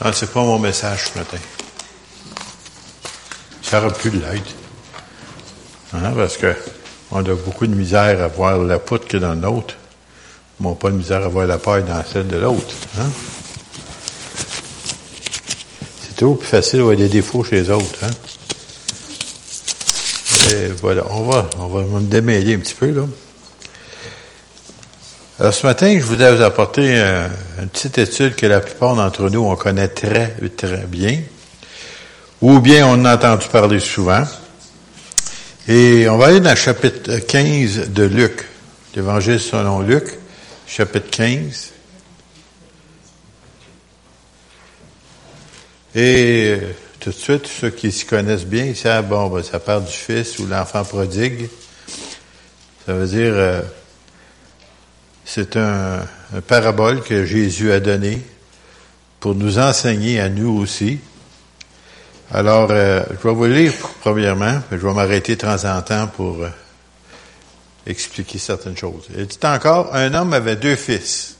Ah, c'est pas mon message ce matin. Ça aurait pu l'être. Hein, parce que on a beaucoup de misère à voir la poutre que dans l'autre. Mais on n'a pas de misère à voir la paille dans celle de l'autre. Hein? C'est toujours plus facile de voir des défauts chez les autres. Hein? Et voilà, on va, on va me démêler un petit peu, là. Alors, ce matin, je voudrais vous apporter une petite étude que la plupart d'entre nous, on connaît très, très bien, ou bien on a entendu parler souvent. Et on va aller dans le chapitre 15 de Luc, l'Évangile selon Luc, chapitre 15. Et euh, tout de suite, ceux qui s'y connaissent bien, ils savent, bon, ben, ça part du fils ou l'enfant prodigue. Ça veut dire, euh, c'est un, parabole que Jésus a donné pour nous enseigner à nous aussi. Alors, euh, je vais vous lire premièrement, je vais m'arrêter de temps en temps pour euh, expliquer certaines choses. Il dit encore, un homme avait deux fils.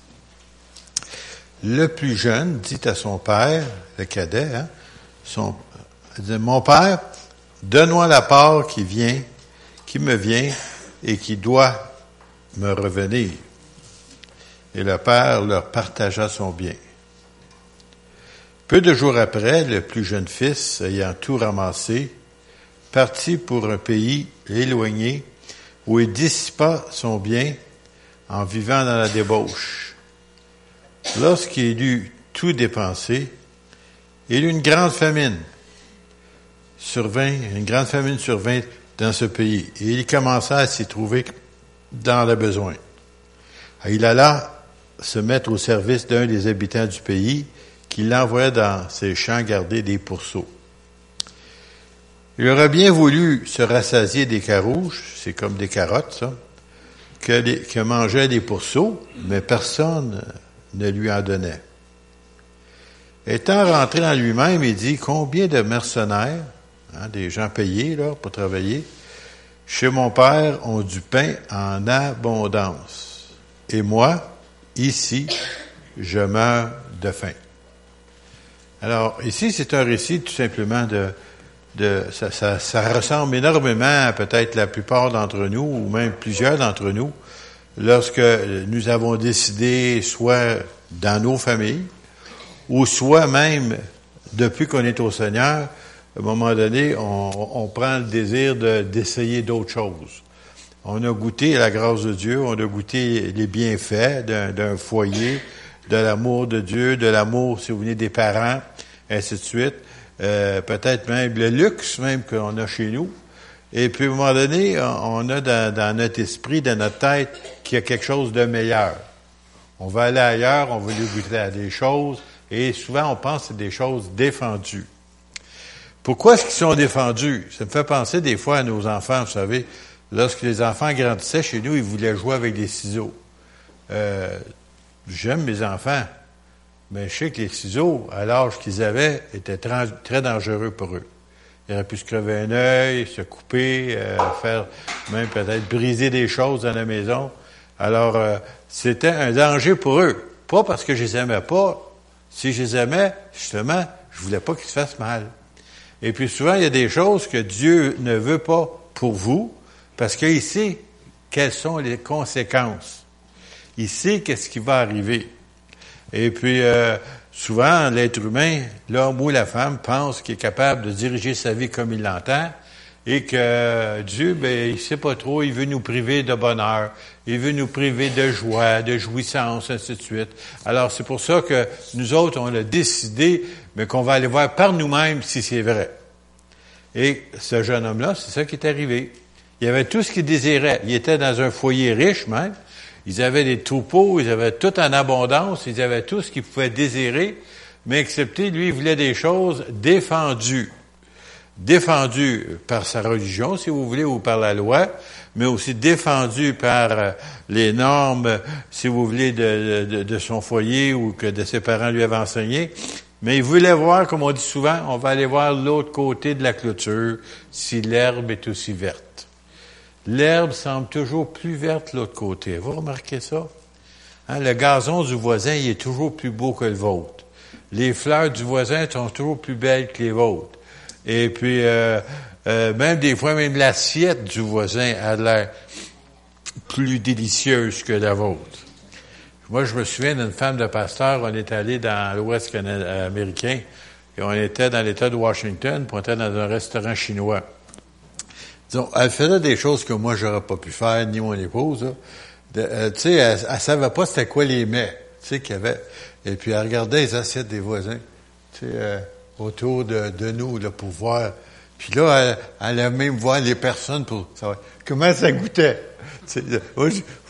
Le plus jeune dit à son père, le cadet, hein, son, mon père, donne-moi la part qui vient, qui me vient et qui doit me revenir et le père leur partagea son bien. Peu de jours après, le plus jeune fils, ayant tout ramassé, partit pour un pays éloigné où il dissipa son bien en vivant dans la débauche. Lorsqu'il eut tout dépensé, il eut une grande famine. Survint, une grande famine survint dans ce pays et il commença à s'y trouver dans le besoin. Il alla se mettre au service d'un des habitants du pays qui l'envoya dans ses champs garder des pourceaux. Il aurait bien voulu se rassasier des carouges, c'est comme des carottes, ça, que, mangeaient des pourceaux, mais personne ne lui en donnait. Étant rentré en lui-même, il dit, combien de mercenaires, hein, des gens payés là, pour travailler, chez mon père ont du pain en abondance. Et moi, Ici, je meurs de faim. Alors, ici, c'est un récit tout simplement de, de ça, ça, ça ressemble énormément à peut-être la plupart d'entre nous, ou même plusieurs d'entre nous, lorsque nous avons décidé, soit dans nos familles, ou soit même depuis qu'on est au Seigneur, à un moment donné, on, on prend le désir d'essayer d'autres choses. On a goûté la grâce de Dieu, on a goûté les bienfaits d'un foyer, de l'amour de Dieu, de l'amour, si vous venez des parents, ainsi de suite. Euh, peut-être même le luxe même qu'on a chez nous. Et puis, à un moment donné, on a dans, notre esprit, dans notre tête, qu'il y a quelque chose de meilleur. On va aller ailleurs, on veut goûter à des choses, et souvent on pense que c'est des choses défendues. Pourquoi est-ce qu'ils sont défendus? Ça me fait penser des fois à nos enfants, vous savez. Lorsque les enfants grandissaient chez nous, ils voulaient jouer avec des ciseaux. Euh, J'aime mes enfants, mais je sais que les ciseaux, à l'âge qu'ils avaient, étaient très dangereux pour eux. Ils auraient pu se crever un œil, se couper, euh, faire même peut-être briser des choses dans la maison. Alors, euh, c'était un danger pour eux. Pas parce que je les aimais pas. Si je les aimais, justement, je voulais pas qu'ils se fassent mal. Et puis souvent, il y a des choses que Dieu ne veut pas pour vous, parce qu'il sait quelles sont les conséquences. Il sait qu'est-ce qui va arriver. Et puis, euh, souvent, l'être humain, l'homme ou la femme, pense qu'il est capable de diriger sa vie comme il l'entend et que Dieu, ben, il sait pas trop, il veut nous priver de bonheur, il veut nous priver de joie, de jouissance, ainsi de suite. Alors, c'est pour ça que nous autres, on a décidé, mais qu'on va aller voir par nous-mêmes si c'est vrai. Et ce jeune homme-là, c'est ça qui est arrivé. Il avait tout ce qu'il désirait. Il était dans un foyer riche même. Ils avaient des troupeaux, ils avaient tout en abondance, ils avaient tout ce qu'ils pouvaient désirer, mais excepté, lui, il voulait des choses défendues. Défendues par sa religion, si vous voulez, ou par la loi, mais aussi défendues par euh, les normes, si vous voulez, de, de, de son foyer ou que de ses parents lui avaient enseigné. Mais il voulait voir, comme on dit souvent, on va aller voir l'autre côté de la clôture, si l'herbe est aussi verte l'herbe semble toujours plus verte l'autre côté. Vous remarquez ça? Hein, le gazon du voisin, il est toujours plus beau que le vôtre. les fleurs du voisin sont toujours plus belles que les vôtres. Et puis, euh, euh, même des fois, même l'assiette du voisin a l'air plus délicieuse que la vôtre. Moi, je me souviens d'une femme de pasteur, on est allé dans l'Ouest américain, et on était dans l'État de Washington, puis on était dans un restaurant chinois. Disons, elle faisait des choses que moi, j'aurais pas pu faire, ni mon épouse. Euh, tu sais, elle, elle, savait pas c'était quoi les mets, tu sais, qu'il y avait. Et puis, elle regardait les assiettes des voisins, tu sais, euh, autour de, de nous, là, pour voir. Puis là, elle, elle a même voir les personnes pour savoir comment ça goûtait.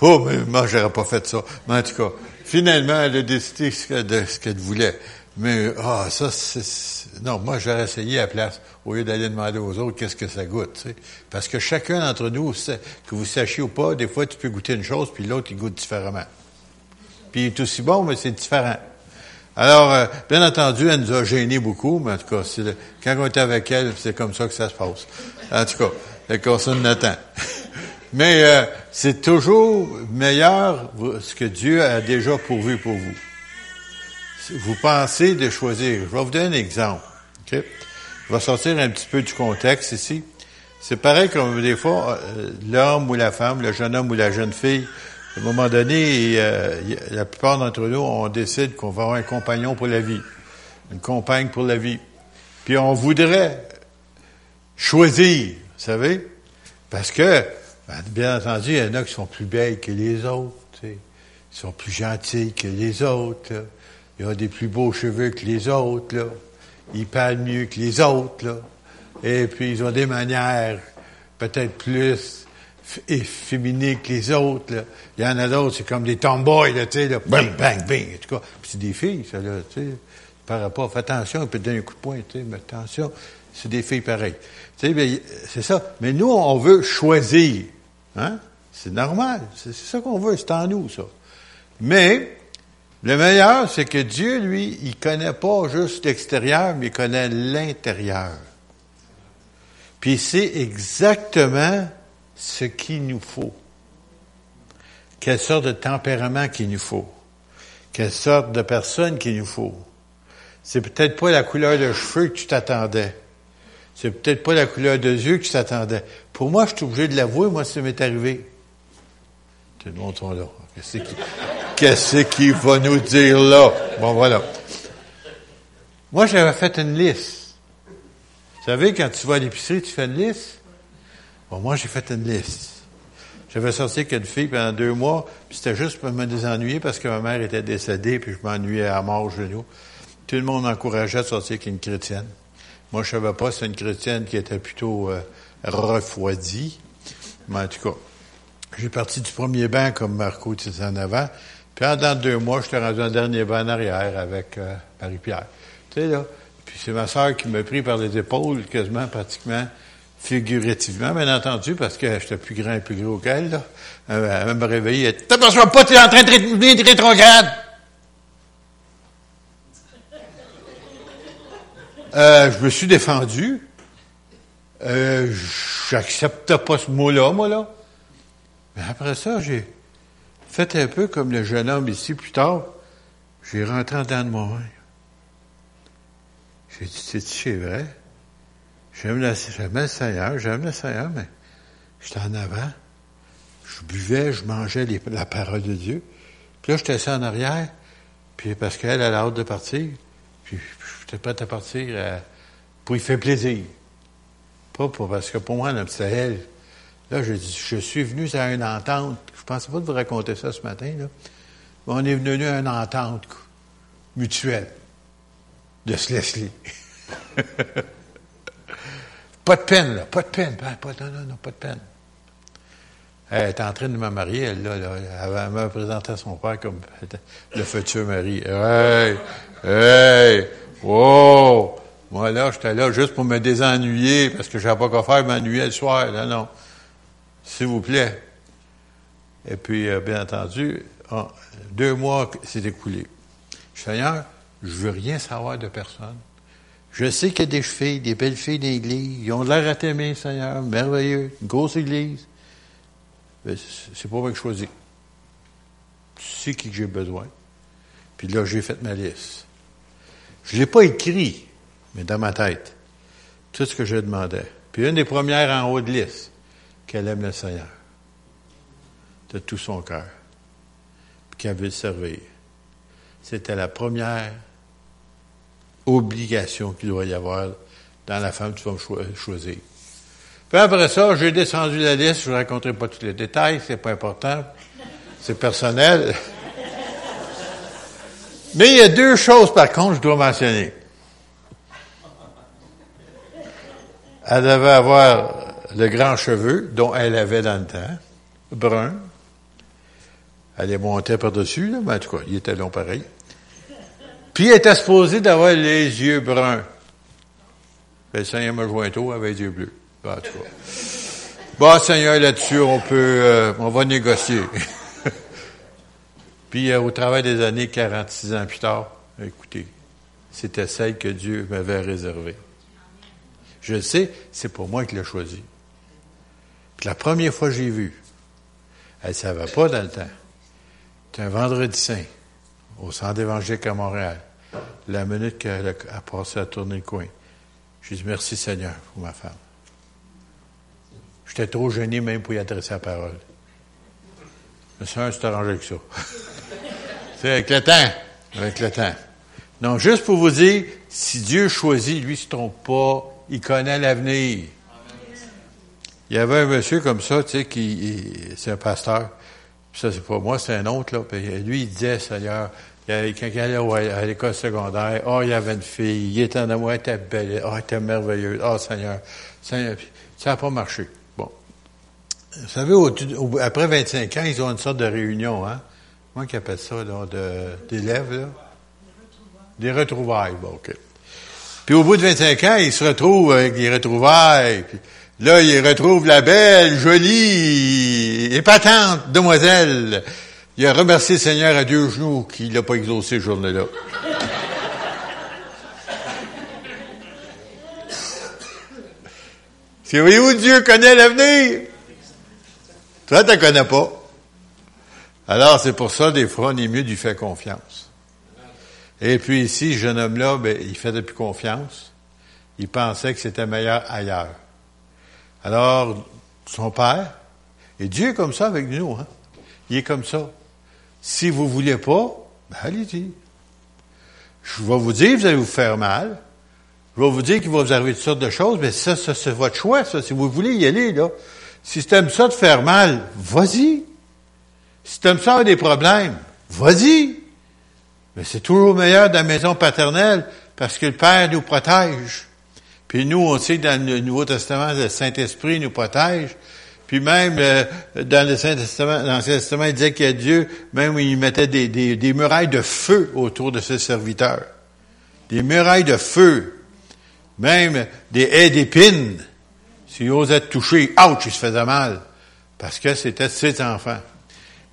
oh, mais moi, j'aurais pas fait ça. Mais en tout cas, finalement, elle a décidé de ce qu'elle voulait. Mais, ah, ça, c'est, non, moi, j'aurais essayé à la place, au lieu d'aller demander aux autres qu'est-ce que ça goûte. Parce que chacun d'entre nous, que vous sachiez ou pas, des fois, tu peux goûter une chose, puis l'autre, il goûte différemment. Puis il est aussi bon, mais c'est différent. Alors, euh, bien entendu, elle nous a gênés beaucoup, mais en tout cas, quand on était avec elle, c'est comme ça que ça se passe. En tout cas, comme ça attend. mais euh, c'est toujours meilleur ce que Dieu a déjà pourvu pour vous vous pensez de choisir. Je vais vous donner un exemple. Okay? Je vais sortir un petit peu du contexte ici. C'est pareil comme des fois, euh, l'homme ou la femme, le jeune homme ou la jeune fille, à un moment donné, euh, la plupart d'entre nous, on décide qu'on va avoir un compagnon pour la vie, une compagne pour la vie. Puis on voudrait choisir, vous savez, parce que, ben, bien entendu, il y en a qui sont plus belles que les autres, ils sont plus gentils que les autres. Il a des plus beaux cheveux que les autres, là. Ils parlent mieux que les autres, là. Et puis, ils ont des manières peut-être plus féminines que les autres, là. Il y en a d'autres, c'est comme des tomboys, là, tu sais, là. Bang, bang, bang. En tout cas, c'est des filles, ça, là, tu sais. Par rapport, fais attention, il peut te donner un coup de poing, tu sais, mais attention, c'est des filles pareilles. Tu sais, ben, c'est ça. Mais nous, on veut choisir. Hein? C'est normal. C'est ça qu'on veut, c'est en nous, ça. Mais, le meilleur, c'est que Dieu, lui, il connaît pas juste l'extérieur, mais il connaît l'intérieur. Puis c'est exactement ce qu'il nous faut. Quelle sorte de tempérament qu'il nous faut. Quelle sorte de personne qu'il nous faut. C'est peut-être pas la couleur de cheveux que tu t'attendais. C'est peut-être pas la couleur de yeux que tu t'attendais. Pour moi, je suis obligé de l'avouer, moi, ça m'est arrivé. Tout le monde là. Qu'il va nous dire là? Bon, voilà. Moi, j'avais fait une liste. Vous savez, quand tu vas à l'épicerie, tu fais une liste? Bon, moi, j'ai fait une liste. J'avais sorti avec une fille pendant deux mois, puis c'était juste pour me désennuyer parce que ma mère était décédée, puis je m'ennuyais à mort au genou. Tout le monde m'encourageait à sortir avec une chrétienne. Moi, je savais pas, c'est une chrétienne qui était plutôt euh, refroidie. Mais en tout cas, j'ai parti du premier banc comme Marco était en avant. Puis en dans deux mois, je suis rendu un dernier banc en arrière avec euh, Marie-Pierre. Tu sais, là. Puis c'est ma sœur qui m'a pris par les épaules, quasiment, pratiquement, figurativement, bien entendu, parce que j'étais plus grand et plus gros qu'elle, là. Elle, me réveillait. T'aperçois pas, t'es en train de venir de rétrograde! Euh, je me suis défendu. Euh, j'acceptais pas ce mot-là, moi, là. Mais après ça, j'ai fait un peu comme le jeune homme ici plus tard. J'ai rentré en dedans de moi-même. J'ai dit, c'est vrai? J'aime le Seigneur, j'aime le Seigneur, mais j'étais en avant. Je buvais, je mangeais la parole de Dieu. Puis là, j'étais assis en arrière, puis parce qu'elle a hâte de partir, puis j'étais prêt à partir euh, pour y faire plaisir. Pas pour, parce que pour moi, c'était elle. Là, je je suis venu à une entente. Je pensais pas de vous raconter ça ce matin, là. Mais on est venu à une entente mutuelle de se pas de peine, là. Pas de peine. Pas, non, non, non, pas de peine. Elle était en train de me marier, elle, là, là. Elle m'a présenté à son père comme le futur mari. Hey! Hey! Wow! Moi, là, j'étais là juste pour me désennuyer parce que je n'avais pas quoi faire, m'ennuyer le soir. Là, non s'il vous plaît. Et puis, euh, bien entendu, deux mois s'est écoulé. Seigneur, je veux rien savoir de personne. Je sais qu'il y a des filles, des belles filles d'église, ils ont l'air à t'aimer, Seigneur, merveilleux, une grosse église. C'est pas moi que je choisis. Tu sais qui j'ai besoin. Puis là, j'ai fait ma liste. Je l'ai pas écrit, mais dans ma tête. Tout ce que je demandais. Puis une des premières en haut de liste, qu'elle aime le Seigneur. De tout son cœur. Puis qu'elle veut le servir. C'était la première obligation qu'il doit y avoir dans la femme que tu vas choisir. Puis après ça, j'ai descendu la liste, je ne raconterai pas tous les détails, c'est pas important, c'est personnel. Mais il y a deux choses, par contre, je dois mentionner. Elle devait avoir le grand cheveu, dont elle avait dans le temps, brun. Elle est montée par-dessus, mais en tout cas, il était long pareil. Puis elle était supposée d'avoir les yeux bruns. Ben, le Seigneur m'a joint tôt avec les yeux bleus. Ben, en tout cas. Bon, Seigneur, là-dessus, on peut, euh, on va négocier. Puis, euh, au travail des années, 46 ans plus tard, écoutez, c'était celle que Dieu m'avait réservée. Je sais, c'est pour moi qu'il l'a choisi. Puis la première fois que j'ai vu, elle ne savait pas dans le temps. C'était un vendredi saint, au centre évangélique à Montréal, la minute qu'elle a, passé à tourner le coin. J'ai dit merci Seigneur pour ma femme. J'étais trop gêné même pour y adresser la parole. Mais ça, c'est arrangé avec ça. c'est avec le temps. Avec le temps. Non, juste pour vous dire, si Dieu choisit, lui ne se trompe pas, il connaît l'avenir. Il y avait un monsieur comme ça, tu sais, qui, c'est un pasteur. ça, c'est pas moi, c'est un autre, là. Puis lui, il disait, Seigneur, il quand il allait à l'école secondaire, oh, il y avait une fille, il était en amour, elle était belle, oh, elle était merveilleuse, oh, Seigneur. Ça n'a pas marché. Bon. Vous savez, après 25 ans, ils ont une sorte de réunion, hein. Comment ils appellent ça, là, d'élèves, là? Des retrouvailles. Bon, OK. Puis au bout de 25 ans, il se retrouve avec des retrouvailles. Puis là, il retrouve la belle, jolie, épatante demoiselle. Il a remercié le Seigneur à deux genoux qu'il n'a pas exaucé ce journée-là. C'est où Dieu connaît l'avenir? Toi, tu ne connais pas. Alors, c'est pour ça, des fois, on est mieux du fait confiance. Et puis ici, ce jeune homme-là, ben, il fait plus confiance. Il pensait que c'était meilleur ailleurs. Alors, son père, et Dieu est comme ça avec nous, hein? Il est comme ça. Si vous voulez pas, ben allez-y. Je vais vous dire, vous allez vous faire mal. Je vais vous dire qu'il va vous arriver toutes sortes de choses, mais ça, ça c'est votre choix, ça. Si vous voulez y aller, là. Si tu aimes ça de faire mal, vas-y. Si tu aimes ça avoir des problèmes, vas-y. Mais c'est toujours meilleur de la maison paternelle parce que le Père nous protège. Puis nous, on sait dans le Nouveau Testament, le Saint-Esprit nous protège. Puis même euh, dans le Saint-Testament, dans Testament, il disait qu'il y a Dieu, même il mettait des, des, des, murailles de feu autour de ses serviteurs. Des murailles de feu. Même des haies d'épines. S'il osait toucher, ouch, il se faisait mal. Parce que c'était ses enfants.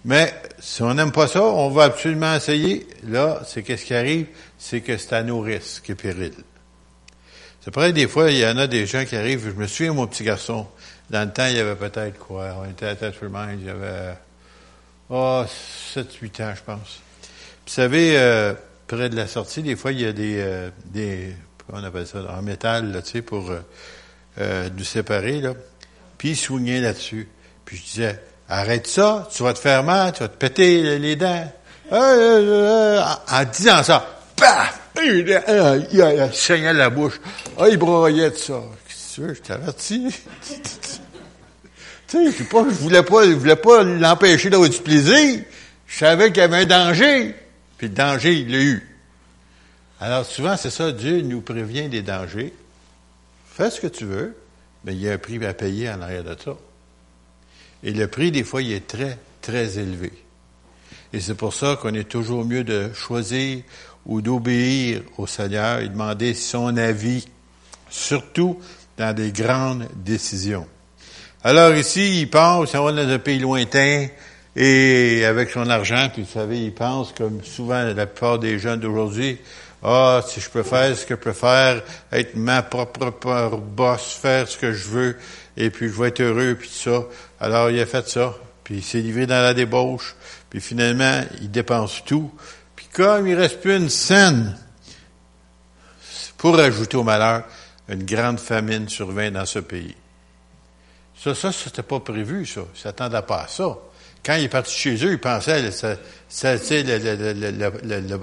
Mais si on n'aime pas ça, on va absolument essayer. Là, c'est qu'est-ce qui arrive? C'est que c'est à nos risques et périls. C'est vrai, des fois, il y en a des gens qui arrivent. Je me souviens, mon petit garçon, dans le temps, il y avait peut-être quoi? On était à Tatterman, il y avait, oh, 7, 8 ans, je pense. Puis, vous savez, euh, près de la sortie, des fois, il y a des, euh, des on appelle ça, en métal, là, tu sais, pour euh, euh nous séparer, là. Puis, il soignait là-dessus. Puis, je disais, Arrête ça, tu vas te faire mal, tu vas te péter les dents. Euh, euh, euh, en disant ça, paf! Il saignait la bouche. Ah, il broyait de ça. Qu'est-ce que tu veux, je t'avertis. tu sais, je pas, je voulais pas, je voulais pas l'empêcher d'avoir du plaisir. Je savais qu'il y avait un danger. Puis le danger, il l'a eu. Alors souvent, c'est ça, Dieu nous prévient des dangers. Fais ce que tu veux, mais il y a un prix à payer en arrière de ça. Et le prix, des fois, il est très, très élevé. Et c'est pour ça qu'on est toujours mieux de choisir ou d'obéir au Seigneur et demander son avis, surtout dans des grandes décisions. Alors ici, il pense, il va dans un pays lointain et avec son argent, puis vous savez, il pense, comme souvent la plupart des jeunes d'aujourd'hui, ah, si je peux faire ce que je peux faire, être ma propre boss, faire ce que je veux, et puis je vais être heureux, puis ça. Alors il a fait ça, puis il s'est livré dans la débauche, puis finalement, il dépense tout. Comme il reste plus une scène, pour ajouter au malheur, une grande famine survint dans ce pays. Ça, ça, c'était pas prévu, ça. Ils s'attendaient pas à ça. Quand il est parti chez eux, il pensait, c'était, le, le, le,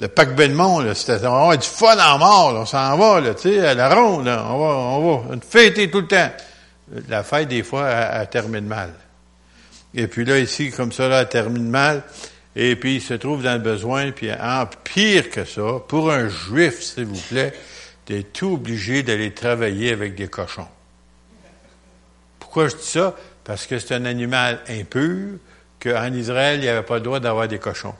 le, Pâques Belmont, c'était, on va du fun en mort, on s'en va, tu sais, à la ronde, on va, on va, une fête tout le temps. La fête, des fois, elle, termine mal. Et puis là, ici, comme ça, elle termine mal. Et puis, il se trouve dans le besoin. Puis, en pire que ça, pour un juif, s'il vous plaît, t'es tout obligé d'aller travailler avec des cochons. Pourquoi je dis ça? Parce que c'est un animal impur, qu'en Israël, il n'y avait pas le droit d'avoir des cochons.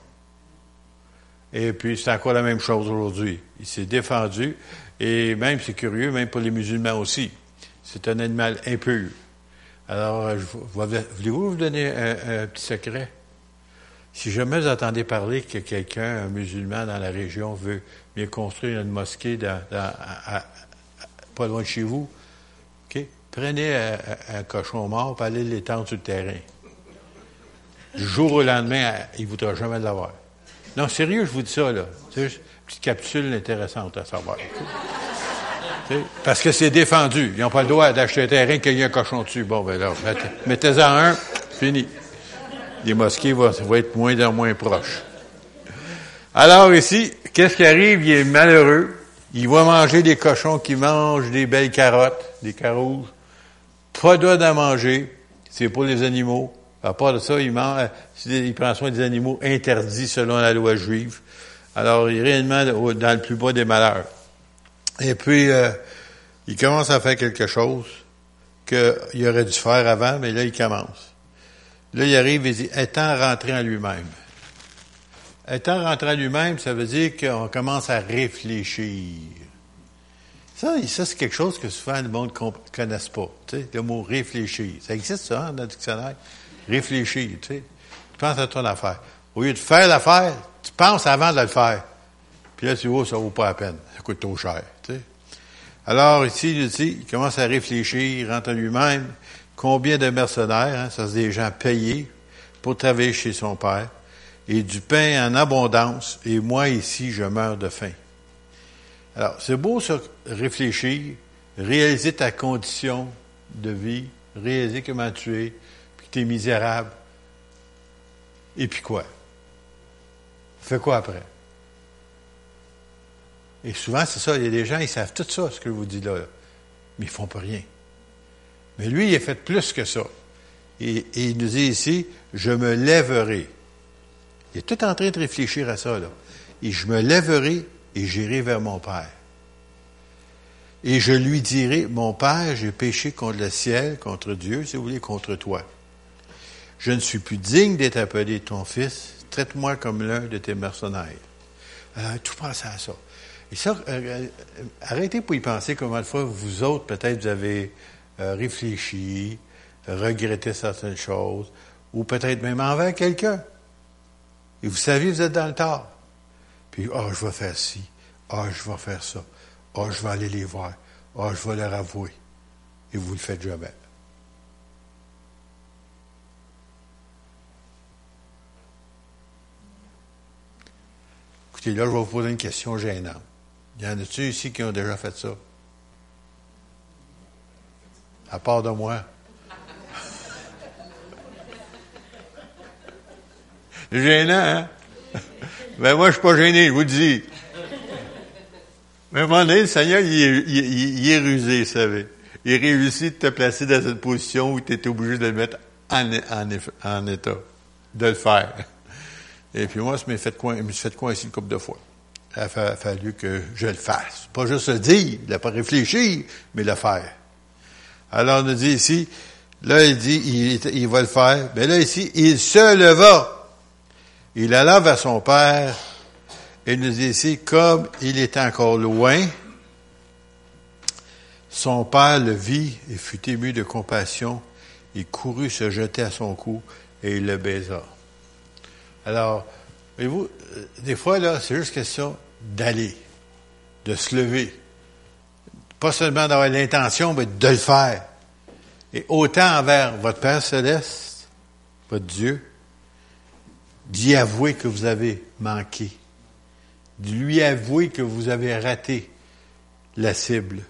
Et puis, c'est encore la même chose aujourd'hui. Il s'est défendu. Et même, c'est curieux, même pour les musulmans aussi. C'est un animal impur. Alors, voulez-vous vous donner un, petit secret? Si jamais vous entendez parler que quelqu'un, un musulman dans la région, veut bien construire une mosquée pas loin de chez vous? Prenez un, cochon mort et allez l'étendre sur le terrain. Du jour au lendemain, il ne voudra jamais l'avoir. Non, sérieux, je vous dis ça, là. C'est une petite capsule intéressante à savoir. Parce que c'est défendu. Ils n'ont pas le droit d'acheter un terrain qu'il y a un cochon dessus. Bon, ben là, mettez-en un, fini. Les mosquées vont, être moins en moins proches. Alors ici, qu'est-ce qui arrive? Il est malheureux. Il va manger des cochons qui mangent des belles carottes, des carouges. Pas droit d'en manger. C'est pour les animaux. À part de ça, il, mange, il prend soin des animaux interdits selon la loi juive. Alors, il est réellement dans le plus bas des malheurs. Et puis, euh, il commence à faire quelque chose qu'il aurait dû faire avant, mais là, il commence. Là, il arrive et dit, étant rentré en lui-même. Étant rentré en lui-même, ça veut dire qu'on commence à réfléchir. Ça, ça c'est quelque chose que souvent le monde ne connaisse pas. Le mot réfléchir. Ça existe, ça, hein, dans le dictionnaire? Réfléchir, tu penses à ton affaire. Au lieu de faire l'affaire, tu penses avant de le faire. Puis là, tu vois, ça vaut pas la peine. Ça coûte trop cher. Alors, ici, il, dit, il commence à réfléchir, rentre en lui-même. Combien de mercenaires, hein, ça c'est des gens payés pour travailler chez son père, et du pain en abondance, et moi ici, je meurs de faim. Alors, c'est beau ça, réfléchir, réaliser ta condition de vie, réaliser comment tu es, puis que tu es misérable. Et puis quoi? Fais quoi après? Et souvent, c'est ça, il y a des gens, ils savent tout ça, ce que je vous dis là, mais ils font pas rien. Mais lui, il a fait plus que ça. Et, il nous dit ici, je me lèverai. Il est tout en train de réfléchir à ça, là. Et je me lèverai et j'irai vers mon Père. Et je lui dirai, mon Père, j'ai péché contre le ciel, contre Dieu, si vous voulez, contre toi. Je ne suis plus digne d'être appelé ton fils. Traite-moi comme l'un de tes mercenaires. Euh, tout pense à ça. Et ça, euh, euh, arrêtez pour y penser comment de fois vous autres, peut-être, vous avez euh, réfléchi, regretté certaines choses, ou peut-être même envers quelqu'un. Et vous savez, vous êtes dans le tort. Puis, ah, oh, je vais faire ci, ah, oh, je vais faire ça, ah, oh, je vais aller les voir, ah, je vais leur avouer. Et vous ne le faites jamais. Écoutez, là, je vais vous poser une question gênante. Y en a-tu ici qui ont déjà fait ça? À part de moi. Gênant, hein? Ben moi, je suis pas gêné, je vous le dis. Mais à un moment donné, le Seigneur, il est, rusé, vous savez. Il réussit de te placer dans une position où tu étais obligé de le mettre en, en, état, de le faire. Et puis moi, je me suis fait, coin, fait coincer une couple de fois il a fallu que je le fasse. Pas juste le dire, n'a pas réfléchi, mais le faire. Alors, on nous dit ici, là, il dit, il, va le faire. Mais là, ici, il se leva. Il alla vers son père. Et nous dit ici, comme il était encore loin, son père le vit et fut ému de compassion. Il courut se jeter à son cou et il le baisa. Alors, Voyez-vous, euh, des fois, là, c'est juste question d'aller, de se lever. Pas seulement d'avoir l'intention, mais de le faire. Et autant envers votre Père céleste, votre Dieu, d'y avouer que vous avez manqué, de lui avouer que vous avez raté, la cible.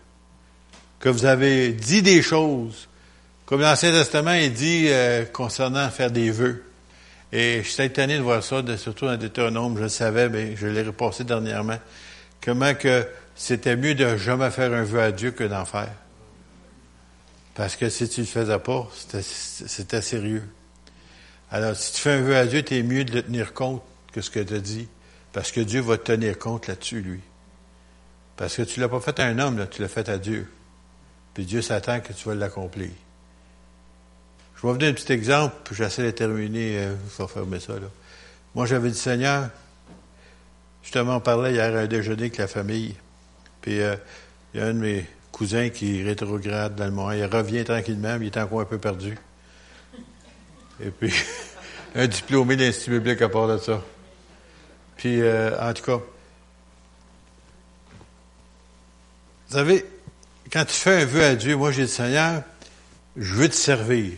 Que vous avez dit des choses. Comme l'Ancien Testament, il dit euh, concernant faire des vœux. Et je suis étonné de voir ça, surtout dans Deutéronome, je le savais, mais je l'ai repassé dernièrement. Comment que c'était mieux de jamais faire un vœu à Dieu que d'en faire. Parce que si tu ne le faisais pas, c'était sérieux. Alors, si tu fais un vœu à Dieu, es mieux de le tenir compte que ce que tu as dit. Parce que Dieu va te tenir compte là-dessus, lui. Parce que tu ne l'as pas fait à un homme, là, tu l'as fait à Dieu. Puis Dieu s'attend que tu vas l'accomplir. Je vais vous donner un petit exemple, puis j'essaie de terminer, euh, je vais fermer ça. Là. Moi, j'avais dit, Seigneur, justement, on parlait hier à un déjeuner avec la famille. Puis euh, il y a un de mes cousins qui rétrograde dans le monde. Il revient tranquillement, mais il est encore un peu perdu. Et puis, un diplômé d'Institut biblique à part de ça. Puis, euh, en tout cas, vous savez, quand tu fais un vœu à Dieu, moi j'ai dit, Seigneur, je veux te servir.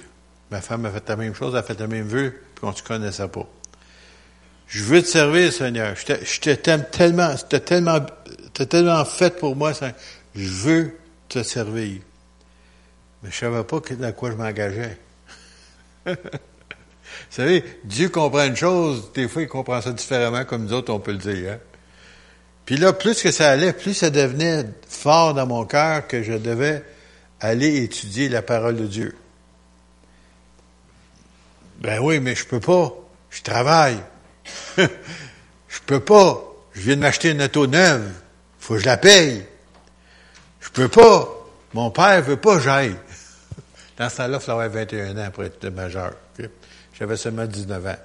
Ma femme a fait la même chose, elle a fait le même vœu, puis on ne se connaissait pas. Je veux te servir, Seigneur. Je t'aime tellement, tu tellement, tellement fait pour moi. Je veux te servir. Mais je savais pas dans quoi je m'engageais. Vous savez, Dieu comprend une chose, des fois il comprend ça différemment comme nous autres, on peut le dire. Hein? Puis là, plus que ça allait, plus ça devenait fort dans mon cœur que je devais aller étudier la parole de Dieu. Ben oui, mais je peux pas. Je travaille. je peux pas. Je viens de m'acheter une auto neuve. Faut que je la paye. Je peux pas. Mon père veut pas que j'aille. Dans ce temps-là, il fallait avoir 21 ans pour être majeur. J'avais seulement 19 ans.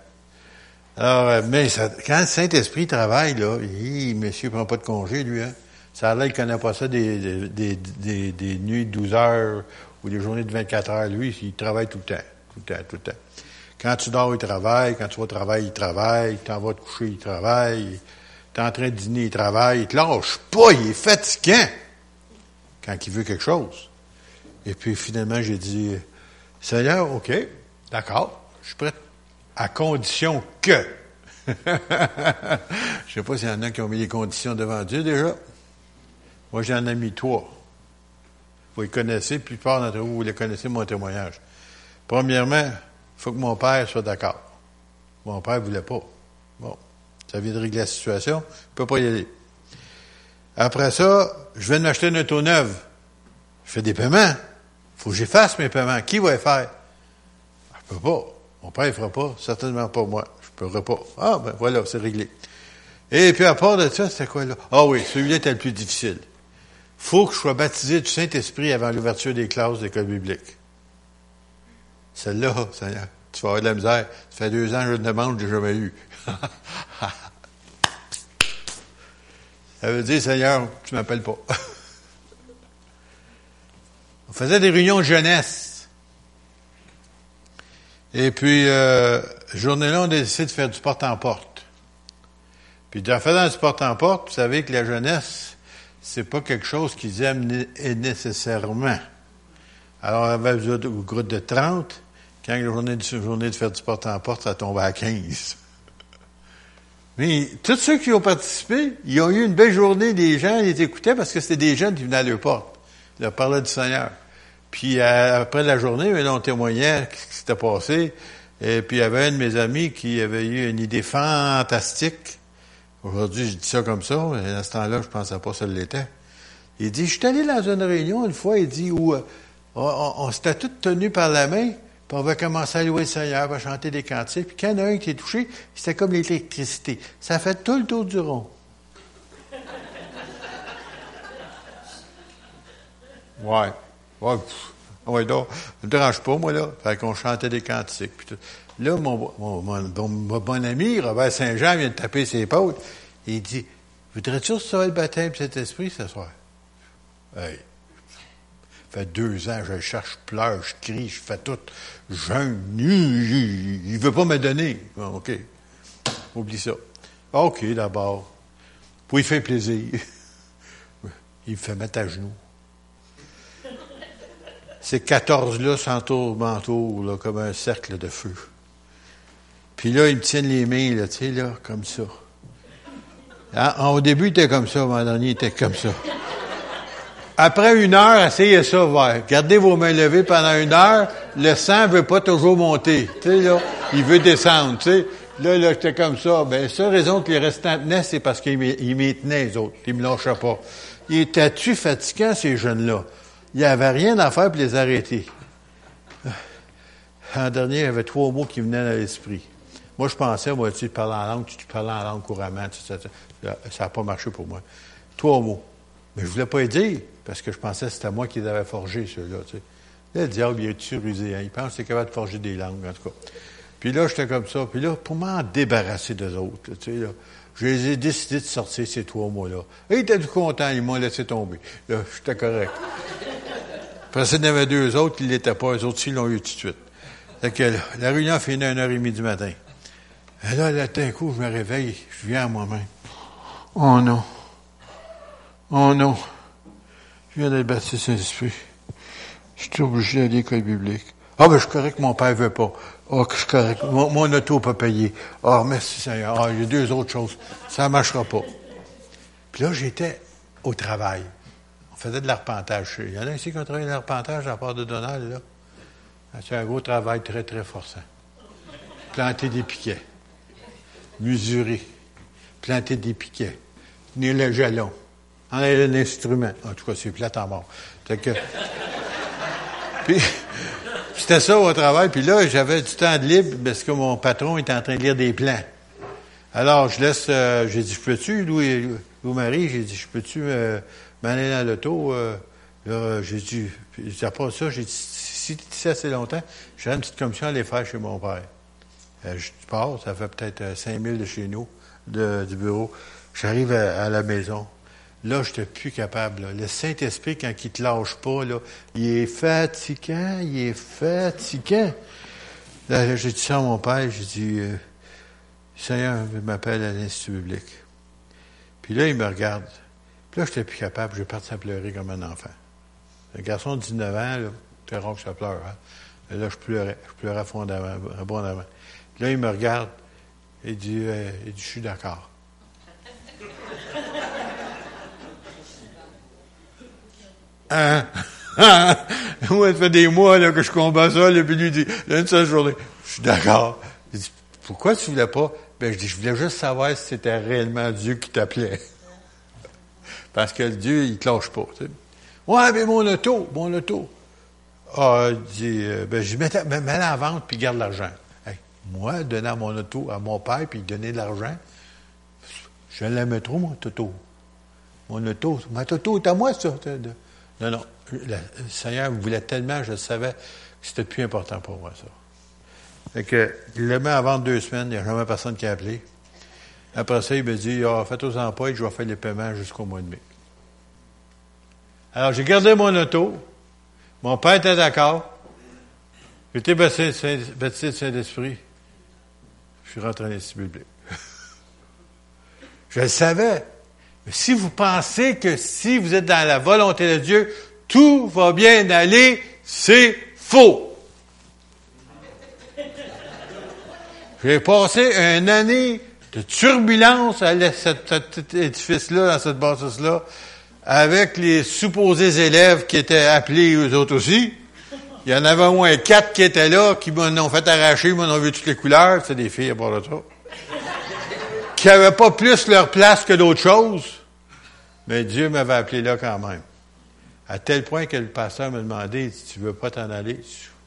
Alors, euh, mais quand le Saint-Esprit travaille, là, il, monsieur prend pas de congé, lui, hein? Ça l'air qu'il connaît pas ça des, des, des, des, nuits de 12 heures ou des journées de 24 heures. Lui, il travaille tout le temps. Tout le temps, tout le temps. Quand tu dors, il travaille. Quand tu vas au travail, il travaille. Quand tu vas te coucher, il travaille. Tu es en train de dîner, il travaille. Il te lâche pas. Il est fatiguant quand il veut quelque chose. Et puis, finalement, j'ai dit, Seigneur, OK, d'accord, je suis prêt à condition que. Je sais pas s'il y en a qui ont mis les conditions devant Dieu déjà. Moi, j'en ai mis trois. Vous les connaissez, la plupart d'entre vous, vous les connaissez, mon témoignage. Premièrement, il faut que mon père soit d'accord. Mon père ne voulait pas. Bon, ça vient de régler la situation, il ne peut pas y aller. Après ça, je viens de m'acheter une auto neuve. Je fais des paiements. Il faut que j'efface mes paiements. Qui va les faire? Je ne peux pas. Mon père ne fera pas, certainement pas moi. Je ne pourrais pas. Ah, ben voilà, c'est réglé. Et puis à part de ça, c'était quoi là? Ah oui, celui-là était le plus difficile. faut que je sois baptisé du Saint-Esprit avant l'ouverture des classes d'école biblique. Celle-là, Seigneur, tu vas avoir de la misère. Ça fait deux ans que je le demande, je l'ai jamais eu. ça veut dire, Seigneur, tu m'appelles pas. On faisait des réunions de jeunesse. Et puis, euh, journée-là, on a décidé de faire du porte-en-porte. Puis, en faisant du porte-en-porte, vous savez que la jeunesse, c'est pas quelque chose qu'ils aiment nécessairement. Alors, on avait un groupe de 30. Quand la journée de, journée de faire du porte-en-porte, ça tombait à 15. Mais tous ceux qui ont participé, ils ont eu une belle journée. Les gens les écoutaient parce que c'était des jeunes qui venaient à leur porte. Ils leur parlaient du Seigneur. Puis euh, après la journée, on témoignait ce qui s'était passé. Et puis il y avait un de mes amis qui avait eu une idée fantastique. Aujourd'hui, je dis ça comme ça, mais à ce temps-là, je pensais pas que ça l'était. Il dit, je suis allé dans une réunion une fois, il dit, où euh, on, s'était tous tenus par la main, puis on va commencer à louer le Seigneur, à chanter des cantiques. Puis quand il y en a un qui est touché, c'était comme l'électricité. Ça fait tout le tour du rond. Ouais. Ouais, ouais, donc, ne me dérange pas, moi, là. Fait qu'on chantait des cantiques. Puis tout. Là, mon, mon, mon, bon ami, Robert Saint-Jean, vient de taper ses. Et il dit, voudrais-tu recevoir le baptême de cet esprit ce soir? Hey. Fait deux ans, je cherche, je pleure, je crie, je fais tout. Jeune, il ne veut pas me donner. OK. Oublie ça. OK, d'abord. Pour lui faire plaisir. Il me fait mettre à genoux. Ces 14-là s'entourent là, comme un cercle de feu. Puis là, ils me tiennent les mains, là, tu sais, là, comme ça. Ah, au début, il était comme ça, au moment dernier, il était comme ça. Après une heure, essayez ça, ouais. Gardez vos mains levées pendant une heure. Le sang veut pas toujours monter. Là, il veut descendre. Là, là, j'étais comme ça. Ben, seule raison que les restants tenaient, c'est parce qu'ils m'y tenaient, les autres. Ils me lâchaient pas. Ils étaient-tu fatigants, ces jeunes-là? Il n'y avait rien à faire pour les arrêter. En dernier, il y avait trois mots qui venaient à l'esprit. Moi, je pensais, moi, tu parles en langue, tu parles en langue couramment. Ça n'a pas marché pour moi. Trois mots. Mais je ne voulais pas les dire, parce que je pensais que c'était moi qui les avais forgés, ceux-là. Tu sais. le diable, il est-tu? Hein? Il pense qu'il est capable de forger des langues, en tout cas. Puis là, j'étais comme ça. Puis là, pour m'en débarrasser d'eux autres, tu sais, là, j'ai décidé de sortir ces trois mots-là. Et ils étaient tout contents, ils m'ont laissé tomber. Là, j'étais correct. Après ça, il y en avait deux autres qui ne l'étaient pas. Eux autres, ils l'ont eu tout de suite. La réunion finit à 1h30 du matin. Et là, là, d'un coup, je me réveille, je viens à moi-même. Oh non. Oh non. Je viens d'être baptisé Saint-Esprit. Je suis obligé d'aller à l'école biblique. Ah, ben, je suis correct, mon père veut pas. Ah, je suis correct. Mon, auto pas payé. Ah, merci Seigneur. Ah, il y a deux autres choses. Ça ne marchera pas. Puis là, j'étais au travail. On faisait de l'arpentage. Il y en a ici qui ont travaillé de l'arpentage à part de Donald, là. Ah, c'est un gros travail très, très forçant. Planter des piquets. Mesurer. Planter des piquets. Tenir le jalon. En un instrument. En tout cas, c'est plate en mort. Que... Puis, c'était ça au travail. Puis là, j'avais du temps de libre parce que mon patron était en train de lire des plans. Alors, je laisse, euh, j'ai dit, je peux-tu, Louis, Louis-Marie, j'ai dit, je peux-tu euh, m'aller dans l'auto? Euh, là, j'ai dit, puis après ça, j'ai dit, si tu dis assez longtemps, j'ai une petite commission à aller faire chez mon père. Euh, je pars, ça fait peut-être 5000 de chez nous, du bureau. J'arrive à la maison. Là, je n'étais plus capable. Le Saint-Esprit, quand il ne te lâche pas, là, il est fatigant, il est fatigant. Là, j'ai dit ça à mon père, j'ai dit, euh, Seigneur m'appelle à l'Institut biblique. Puis là, il me regarde. Puis là, je n'étais plus capable, je parti à pleurer comme un enfant. Un garçon de 19 ans, c'est rare que ça pleure. Hein. là, je pleurais, je pleurais abondamment. Puis là, il me regarde et dit, euh, il dit, je suis d'accord. Hein? Moi, ça fait des mois là, que je combats ça, puis lui dit, une seule journée, je suis d'accord. Il dit, pourquoi tu voulais pas? Ben, je dis, je voulais juste savoir si c'était réellement Dieu qui t'appelait. Parce que Dieu, il te lâche pas. Ouais, mais mon auto, mon auto. Ah, il dit, euh, ben, je mets, mets, mets la vente puis garde l'argent. moi, donner mon auto à mon père puis donner de l'argent, je l'aime trop, mon auto. Mon auto, ma auto est à moi, ça. Non, non. Le Seigneur voulait tellement, je savais que c'était plus important pour moi, ça. Fait que, mis à vendre deux semaines, il n'y a jamais personne qui a appelé. Après ça, il me dit, ah, faites-en pas et je vais faire les paiements jusqu'au mois de mai. Alors, j'ai gardé mon auto. Mon père était d'accord. J'étais baptisé de Saint-Esprit. Je suis rentré dans l'Institut biblique. je le savais. Si vous pensez que si vous êtes dans la volonté de Dieu, tout va bien aller, c'est faux. J'ai passé une année de turbulence à cet, édifice-là, dans cette bâtisse-là, avec les supposés élèves qui étaient appelés eux autres aussi. Il y en avait au moins quatre qui étaient là, qui m'ont fait arracher, m'ont vu toutes les couleurs. C'est des filles à bord de ça. qui n'avaient pas plus leur place que d'autres choses. Mais Dieu m'avait appelé là quand même. À tel point que le pasteur m'a demandé, tu veux pas t'en aller?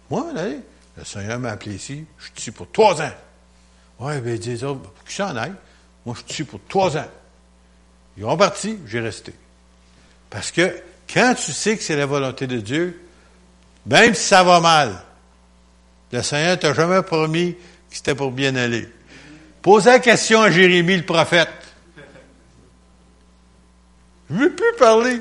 Moi, aller? Le Seigneur m'a appelé ici, je suis pour trois ans. Oui, bien, il dit, pour qu'ils s'en aillent. Moi, je suis pour trois ans. Ils ont parti, j'ai resté. Parce que quand tu sais que c'est la volonté de Dieu, même si ça va mal, le Seigneur t'a jamais promis que c'était pour bien aller. Pose la question à Jérémie, le prophète. Je ne veux plus parler.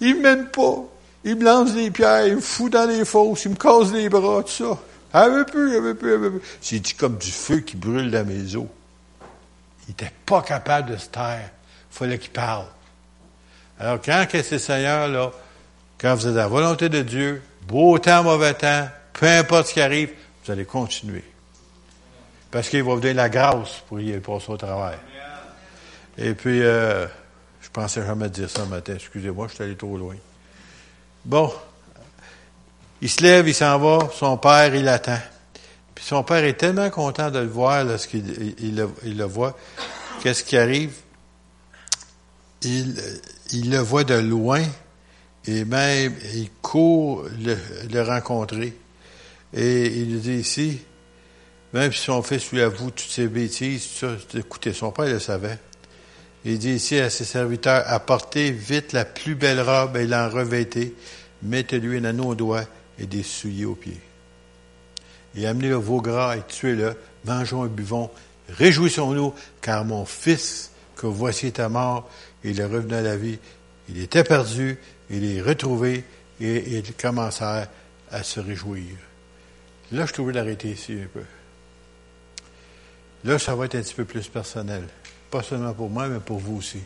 Il ne m'aime pas. Il me lance des pierres, il me fout dans les fosses, il me casse les bras, tout ça. Elle veut plus, elle veut plus, elle veut plus. C'est dit comme du feu qui brûle dans mes os. Il n'était pas capable de se taire. Il fallait qu'il parle. Alors, quand c'est Seigneur, là, quand vous êtes à la volonté de Dieu, beau temps, mauvais temps, peu importe ce qui arrive, vous allez continuer. Parce qu'il va vous donner la grâce pour y passer au travail. Et puis, euh, Je pensais jamais dire ça matin. Excusez-moi, je suis allé trop loin. Bon. Il se lève, il s'en va. Son père, il attend. Puis son père est tellement content de le voir lorsqu'il il, le, voit. Qu'est-ce qui arrive? Il, il le voit de loin et même il court le, rencontrer. Et il lui dit ici, même si son fils lui avoue toutes ses bêtises, tout ça, écoutez, son père le savait. Il dit ici à ses serviteurs, apportez vite la plus belle robe et l'en revêtez, mettez-lui un anneau au doigt et des souliers aux pieds. Et amenez le veau gras et tuez-le, mangeons et buvons, réjouissons-nous, car mon fils, que voici est mort, il est revenu à la vie, il était perdu, il est retrouvé, et il commença à se réjouir. Là, je trouvais l'arrêter ici un peu. Là, ça va être un petit peu plus personnel. Pas seulement pour moi, mais pour vous aussi.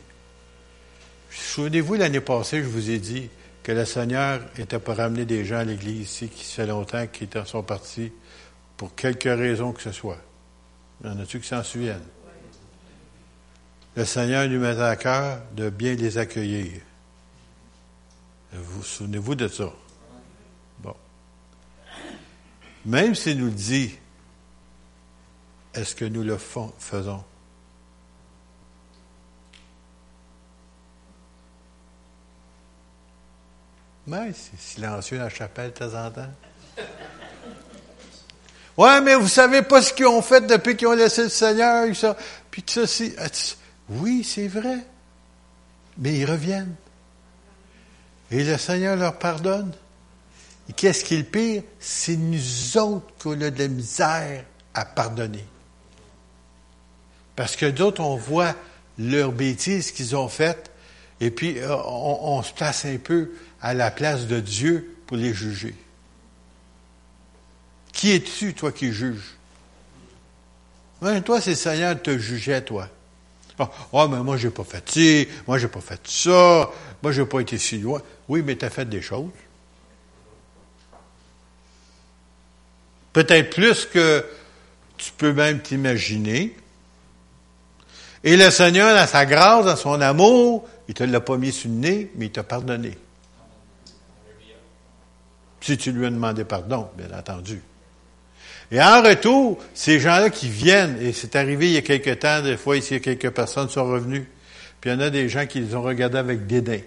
Souvenez-vous, l'année passée, je vous ai dit que le Seigneur était pour ramener des gens à l'Église ici qui fait longtemps qui sont partis pour quelque raison que ce soit. Il y en a-tu qui s'en souviennent? Le Seigneur nous met à cœur de bien les accueillir. Vous souvenez-vous de ça? Bon. Même s'il nous le dit, est-ce que nous le faisons? Mais c'est silencieux dans la chapelle de temps en temps. Ouais, mais vous savez pas ce qu'ils ont fait depuis qu'ils ont laissé le Seigneur, ça. Puis tout ça, ah, oui, c'est vrai. Mais ils reviennent. Et le Seigneur leur pardonne. Et qu'est-ce qui est le pire? C'est nous autres qu'on a de la misère à pardonner. Parce que d'autres, on voit leurs bêtises qu'ils ont faites, et puis euh, on, se place un peu à la place de Dieu pour les juger. Qui es-tu, toi, qui juges? toi, c'est le Seigneur te jugeait, toi. Oh mais moi, j'ai pas fait ci, moi, j'ai pas fait ça, moi, j'ai pas été si loin. Oui, mais tu as fait des choses. Peut-être plus que tu peux même t'imaginer. Et le Seigneur, dans sa grâce, dans son amour, il te l'a pas mis sur le nez, mais il t'a pardonné. Si tu lui as demandé pardon, bien entendu. Et en retour, ces gens-là qui viennent, et c'est arrivé il y a quelque temps, des fois ici, quelques personnes sont revenues, puis il y en a des gens qui les ont regardés avec dédain.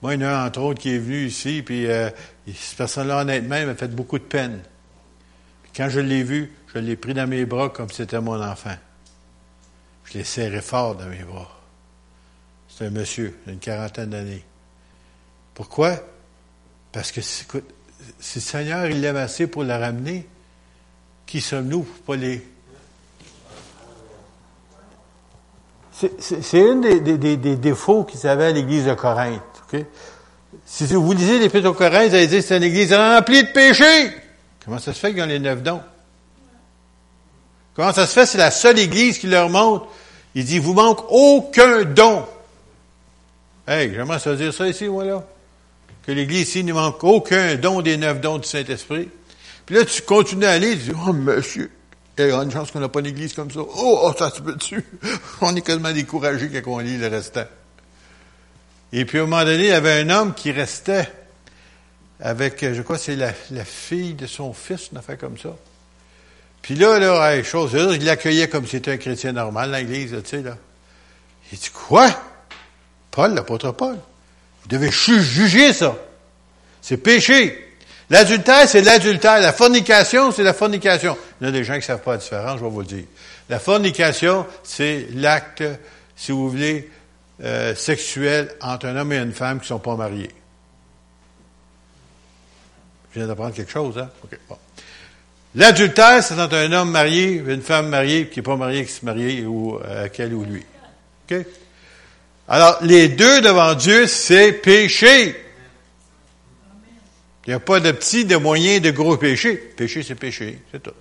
Moi, il y en a un, entre autres, qui est venu ici, puis euh, cette personne-là, honnêtement, m'a fait beaucoup de peine. Quand je l'ai vu, je l'ai pris dans mes bras comme si c'était mon enfant. Je l'ai serré fort dans mes bras. C'est un monsieur, d'une quarantaine d'années. Pourquoi? Parce que, si le Seigneur, il l'aime assez pour la ramener, qui sommes-nous pour pas les... C'est un des, défauts qu'ils avaient à l'Église de Corinthe. Si vous lisez l'Épître aux Corinthes, vous allez dire que c'est une Église remplie de péchés. Comment ça se fait qu'ils ont les neuf dons? Comment ça se fait? C'est la seule Église qui leur montre. Il dit, vous manque aucun don. Hey, j'aimerais se dire ça ici, voilà que l'Église ici ne manque aucun don des neuf dons du Saint-Esprit. Puis là, tu continues à aller, tu dis, oh, monsieur, il y a une chance qu'on n'a pas une église comme ça. Oh, oh ça se peut dessus. On est quasiment découragé quand on lit le restant. Et puis, à un moment donné, il y avait un homme qui restait avec, je crois, c'est la, fille de son fils, une affaire comme ça. Puis là, là, chose, il l'accueillait comme si c'était un chrétien normal, l'église, tu sais, là. Il dit, quoi? Paul, l'apôtre Paul. Vous devez juger ça. C'est péché. L'adultère, c'est l'adultère. La fornication, c'est la fornication. Il y a des gens qui ne savent pas la différence, je vais vous le dire. La fornication, c'est l'acte, si vous voulez, euh, sexuel entre un homme et une femme qui ne sont pas mariés. Je viens d'apprendre quelque chose, hein? OK, bon. L'adultère, c'est entre un homme marié et une femme mariée qui n'est pas mariée, qui se marie ou à euh, ou lui. OK? Alors, les deux devant Dieu, c'est péché. Il n'y a pas de petit, de moyen, de gros péché. Péché, c'est péché, c'est tout.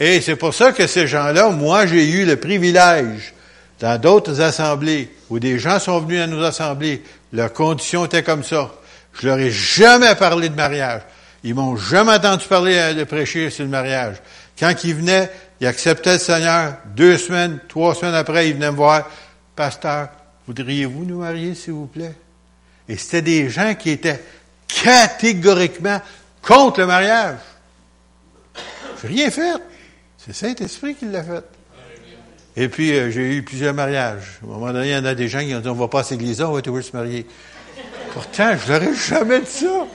Et c'est pour ça que ces gens-là, moi, j'ai eu le privilège, dans d'autres assemblées, où des gens sont venus à nos assemblées, leur condition était comme ça. Je leur ai jamais parlé de mariage. Ils m'ont jamais entendu parler de prêcher sur le mariage. Quand ils venaient, il acceptait le Seigneur. Deux semaines, trois semaines après, il venait me voir. Pasteur, voudriez-vous nous marier, s'il vous plaît? Et c'était des gens qui étaient catégoriquement contre le mariage. J'ai rien fait. C'est Saint-Esprit qui l'a fait. Et puis, euh, j'ai eu plusieurs mariages. À un moment donné, il y en a des gens qui ont dit, on va pas à cette on va toujours se marier. Pourtant, je n'aurais jamais dit ça.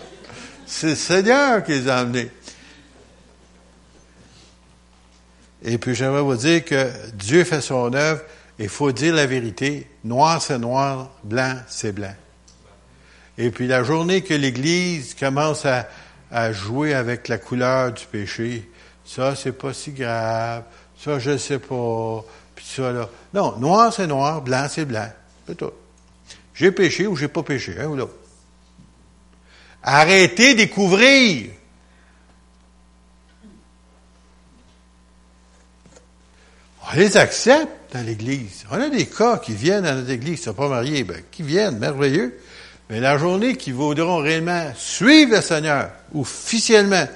C'est le Seigneur qui les a amenés. Et puis, j'aimerais vous dire que Dieu fait son œuvre. Il faut dire la vérité. Noir, c'est noir. Blanc, c'est blanc. Et puis, la journée que l'Église commence à, jouer avec la couleur du péché, ça, c'est pas si grave. Ça, je sais pas. Puis ça, là. Non, noir, c'est noir. Blanc, c'est blanc. C'est tout. J'ai péché ou j'ai pas péché, hein, ou là. Arrêtez découvrir. On les accepte dans l'Église. On a des cas qui viennent dans notre Église, qui ne sont pas mariés, ben, qui viennent, merveilleux. Mais la journée qui voudront réellement suivre le Seigneur, officiellement,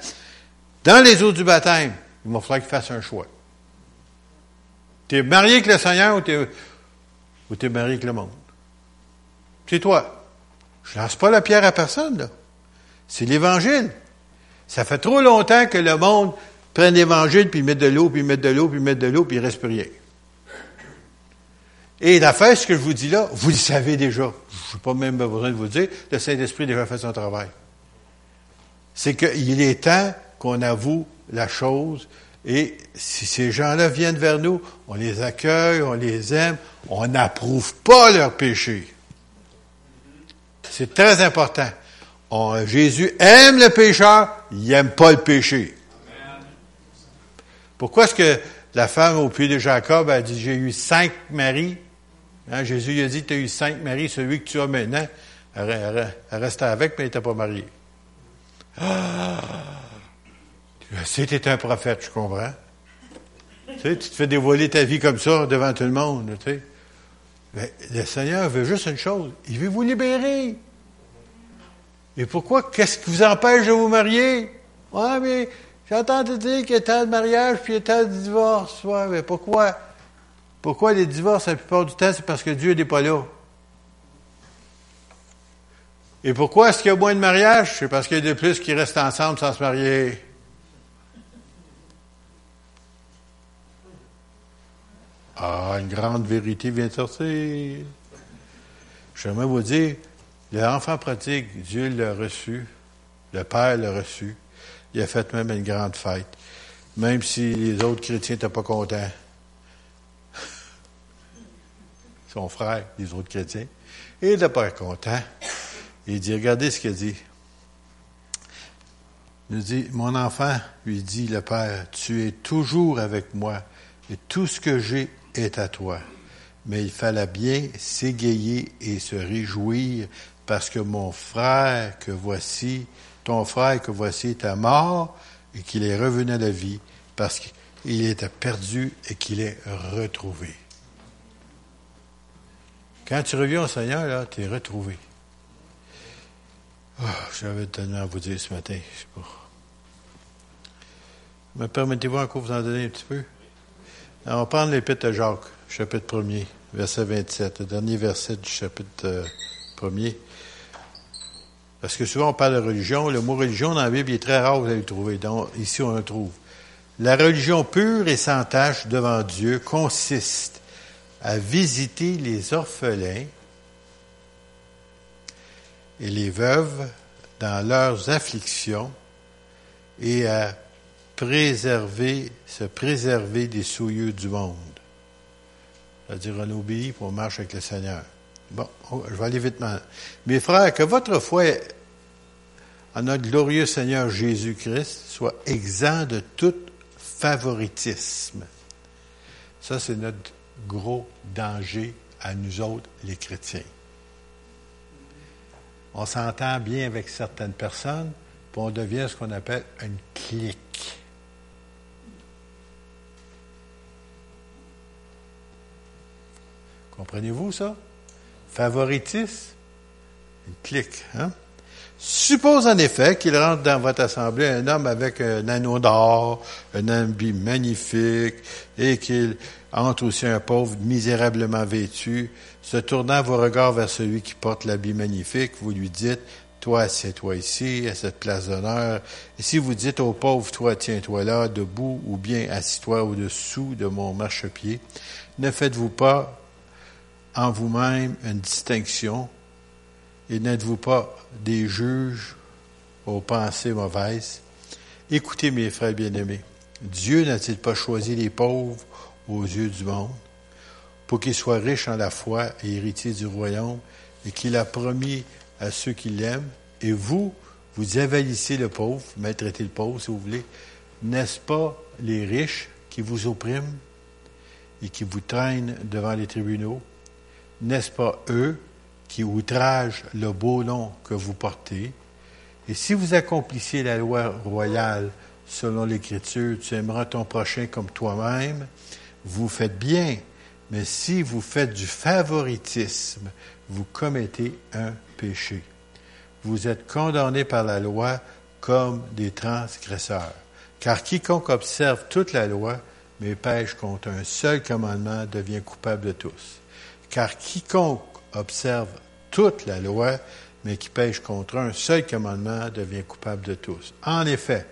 dans les eaux du baptême, il va falloir qu'ils fassent un choix. Tu es marié avec le Seigneur ou tu es, marié avec le monde? C'est toi. Je lance pas la pierre à personne. C'est l'Évangile. Ça fait trop longtemps que le monde prenne l'Évangile, puis met de l'eau, puis met de l'eau, puis met de l'eau, puis il reste plus rien. Et l'affaire, ce que je vous dis là, vous le savez déjà. Je n'ai pas même besoin de vous dire, le Saint-Esprit a déjà fait son travail. C'est qu'il est temps qu'on avoue la chose, et si ces gens-là viennent vers nous, on les accueille, on les aime, on n'approuve pas leur péché. C'est très important. Jésus aime le pécheur, il n'aime pas le péché. Pourquoi est-ce que la femme au puits de Jacob a dit, j'ai eu cinq maris? Hein, Jésus lui a dit, tu as eu cinq maris, celui que tu as maintenant, restait avec, mais elle n'était pas mariée. Ah! Es un prophète, je comprends. Tu, sais, tu te fais dévoiler ta vie comme ça devant tout le monde. Mais le Seigneur veut juste une chose, il veut vous libérer. Et pourquoi? Qu'est-ce qui vous empêche de vous marier? Ouais, mais j'ai entendu dire qu'il y a tant de mariages puis il y a tant de divorces. Ouais, mais pourquoi? Pourquoi les divorces, la plupart du temps, c'est parce que Dieu n'est pas là? Et pourquoi est-ce qu'il y a moins de mariages? C'est parce qu'il y a de plus qui restent ensemble sans se marier. Ah, une grande vérité vient de sortir. J'aimerais vous dire, l'enfant pratique, Dieu l'a reçu, le Père l'a reçu. Il a fait même une grande fête, même si les autres chrétiens n'étaient pas contents. Son frère, les autres chrétiens, il n'était pas content. Il dit, regardez ce qu'il dit. Il dit, mon enfant, lui dit le Père, tu es toujours avec moi et tout ce que j'ai est à toi. Mais il fallait bien s'égayer et se réjouir parce que mon frère que voici, ton frère que voici est mort et qu'il est revenu à la vie parce qu'il était perdu et qu'il est retrouvé. Quand tu reviens au Seigneur, là, tu es retrouvé. Oh, J'avais tellement à vous dire ce matin, je sais pas. Me permettez-vous encore vous en donner un petit peu? on prendre l'épître de Jacques, chapitre 1er, verset 27, le dernier verset du chapitre 1er. Euh, Parce que souvent on parle de religion. Le mot religion dans la Bible est très rare, vous allez le trouver. Donc, ici, on le trouve. La religion pure et sans tache devant Dieu consiste à visiter les orphelins et les veuves dans leurs afflictions et à préserver, se préserver des souillures du monde. C'est-à-dire, on obéit pour marcher avec le Seigneur. Bon, je vais aller vite maintenant. Mes frères, que votre foi en notre glorieux Seigneur Jésus-Christ soit exempt de tout favoritisme. Ça, c'est notre gros danger à nous autres, les chrétiens. On s'entend bien avec certaines personnes, puis on devient ce qu'on appelle une clique. Comprenez-vous ça? Favoritisme, une clique. Hein? Suppose en effet qu'il rentre dans votre assemblée un homme avec un anneau d'or, un habit magnifique, et qu'il entre aussi un pauvre misérablement vêtu, se tournant vos regards vers celui qui porte l'habit magnifique, vous lui dites, toi, assieds-toi ici, à cette place d'honneur. Et si vous dites au pauvre, toi, tiens-toi là, debout, ou bien assis-toi au-dessous de mon marchepied, ne faites-vous pas en vous-même une distinction et n'êtes-vous pas des juges aux pensées mauvaises? Écoutez, mes frères bien-aimés, Dieu n'a-t-il pas choisi les pauvres aux yeux du monde pour qu'ils soient riches en la foi et héritiers du royaume et qu'il a promis à ceux qui l'aiment, et vous, vous avalissez le pauvre, maltraitez le pauvre si vous voulez, n'est-ce pas les riches qui vous oppriment et qui vous traînent devant les tribunaux? N'est-ce pas eux qui outragent le beau nom que vous portez? Et si vous accomplissiez la loi royale selon l'Écriture, tu aimeras ton prochain comme toi-même, vous faites bien. Mais si vous faites du favoritisme, vous commettez un péché. Vous êtes condamnés par la loi comme des transgresseurs. Car quiconque observe toute la loi, mais pêche contre un seul commandement, devient coupable de tous. Car quiconque observe toute la loi, mais qui pêche contre un seul commandement, devient coupable de tous. En effet,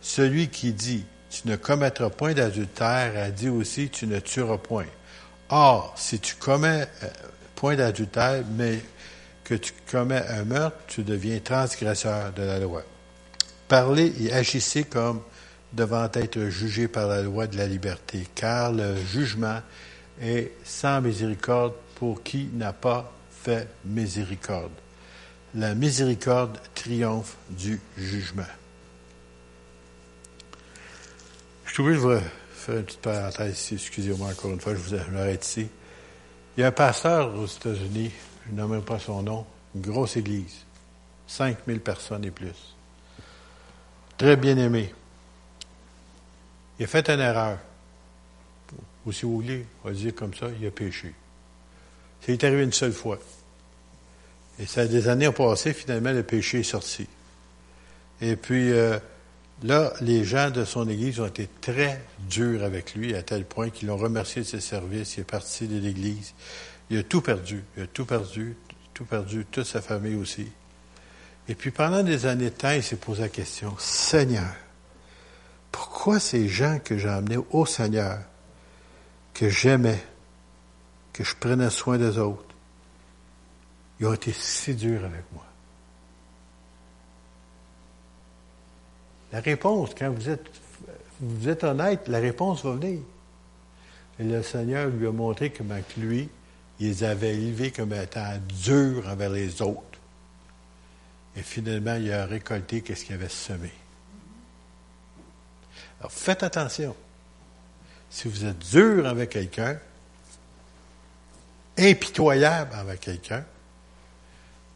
celui qui dit tu ne commettras point d'adultère a dit aussi tu ne tueras point. Or, si tu commets euh, point d'adultère, mais que tu commets un meurtre, tu deviens transgresseur de la loi. Parlez et agissez comme devant être jugé par la loi de la liberté, car le jugement est sans miséricorde pour qui n'a pas fait miséricorde. La miséricorde triomphe du jugement. Je trouvais, je vais faire une petite parenthèse ici, excusez-moi encore une fois, je vous m'arrête ici. Il y a un pasteur aux États-Unis, je nommerai pas son nom, une grosse église, 5000 personnes et plus. Très bien aimé. Il a fait une erreur. Ou si vous voulez, on va dire comme ça, il a péché. C'est arrivé une seule fois. Et ça, des années ont passé, finalement, le péché est sorti. Et puis, euh, là, les gens de son Église ont été très durs avec lui, à tel point qu'ils l'ont remercié de ses services. Il est parti de l'Église. Il a tout perdu. Il a tout perdu, tout perdu, toute sa famille aussi. Et puis pendant des années de temps, il s'est posé la question, Seigneur, pourquoi ces gens que j'ai amenés au Seigneur, que j'aimais, que je prenais soin des autres, ils ont été si durs avec moi? La réponse, quand vous êtes, vous honnête, la réponse va venir. Et le Seigneur lui a montré comment lui, il les avait comme étant durs envers les autres. Et finalement, il a récolté ce qu'il avait semé. Alors, faites attention. Si vous êtes dur avec quelqu'un, impitoyable avec quelqu'un,